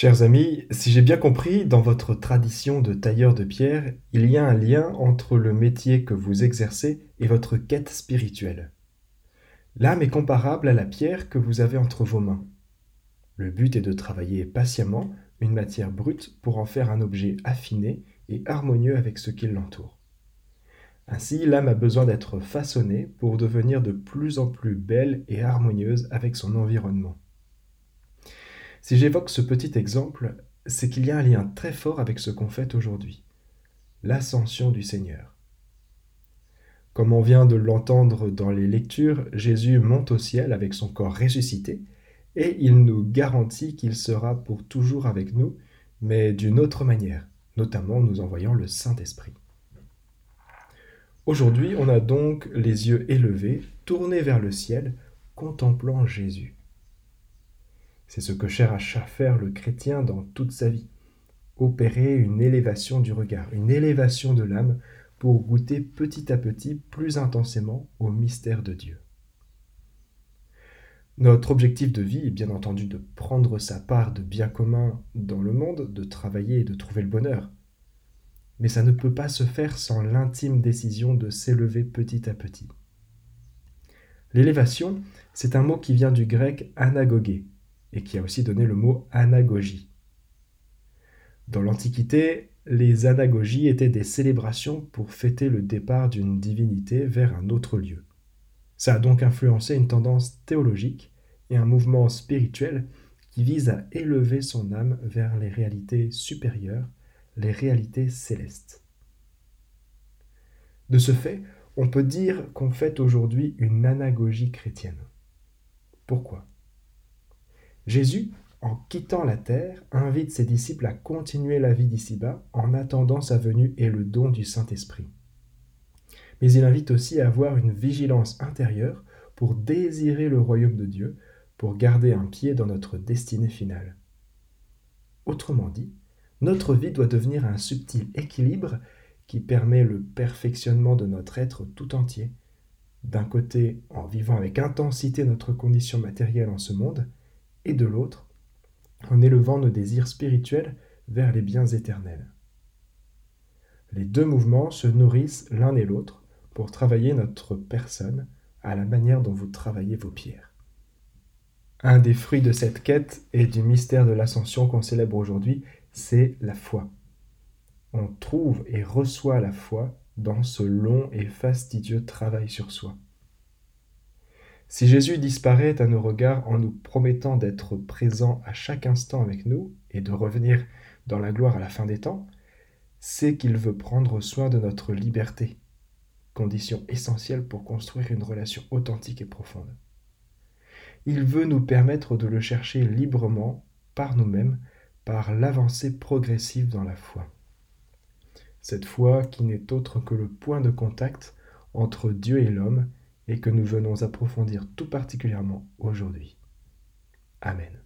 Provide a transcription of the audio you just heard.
Chers amis, si j'ai bien compris, dans votre tradition de tailleur de pierre, il y a un lien entre le métier que vous exercez et votre quête spirituelle. L'âme est comparable à la pierre que vous avez entre vos mains. Le but est de travailler patiemment une matière brute pour en faire un objet affiné et harmonieux avec ce qui l'entoure. Ainsi, l'âme a besoin d'être façonnée pour devenir de plus en plus belle et harmonieuse avec son environnement. Si j'évoque ce petit exemple, c'est qu'il y a un lien très fort avec ce qu'on fait aujourd'hui, l'ascension du Seigneur. Comme on vient de l'entendre dans les lectures, Jésus monte au ciel avec son corps ressuscité, et il nous garantit qu'il sera pour toujours avec nous, mais d'une autre manière, notamment nous envoyant le Saint-Esprit. Aujourd'hui, on a donc les yeux élevés, tournés vers le ciel, contemplant Jésus. C'est ce que cherche à faire le chrétien dans toute sa vie. Opérer une élévation du regard, une élévation de l'âme pour goûter petit à petit plus intensément au mystère de Dieu. Notre objectif de vie est bien entendu de prendre sa part de bien commun dans le monde, de travailler et de trouver le bonheur. Mais ça ne peut pas se faire sans l'intime décision de s'élever petit à petit. L'élévation, c'est un mot qui vient du grec anagogé, et qui a aussi donné le mot anagogie. Dans l'Antiquité, les anagogies étaient des célébrations pour fêter le départ d'une divinité vers un autre lieu. Ça a donc influencé une tendance théologique et un mouvement spirituel qui vise à élever son âme vers les réalités supérieures, les réalités célestes. De ce fait, on peut dire qu'on fait aujourd'hui une anagogie chrétienne. Pourquoi? Jésus, en quittant la terre, invite ses disciples à continuer la vie d'ici-bas en attendant sa venue et le don du Saint-Esprit. Mais il invite aussi à avoir une vigilance intérieure pour désirer le royaume de Dieu, pour garder un pied dans notre destinée finale. Autrement dit, notre vie doit devenir un subtil équilibre qui permet le perfectionnement de notre être tout entier, d'un côté en vivant avec intensité notre condition matérielle en ce monde, et de l'autre, en élevant nos désirs spirituels vers les biens éternels. Les deux mouvements se nourrissent l'un et l'autre pour travailler notre personne à la manière dont vous travaillez vos pierres. Un des fruits de cette quête et du mystère de l'ascension qu'on célèbre aujourd'hui, c'est la foi. On trouve et reçoit la foi dans ce long et fastidieux travail sur soi. Si Jésus disparaît à nos regards en nous promettant d'être présent à chaque instant avec nous et de revenir dans la gloire à la fin des temps, c'est qu'il veut prendre soin de notre liberté, condition essentielle pour construire une relation authentique et profonde. Il veut nous permettre de le chercher librement par nous-mêmes, par l'avancée progressive dans la foi. Cette foi qui n'est autre que le point de contact entre Dieu et l'homme et que nous venons approfondir tout particulièrement aujourd'hui. Amen.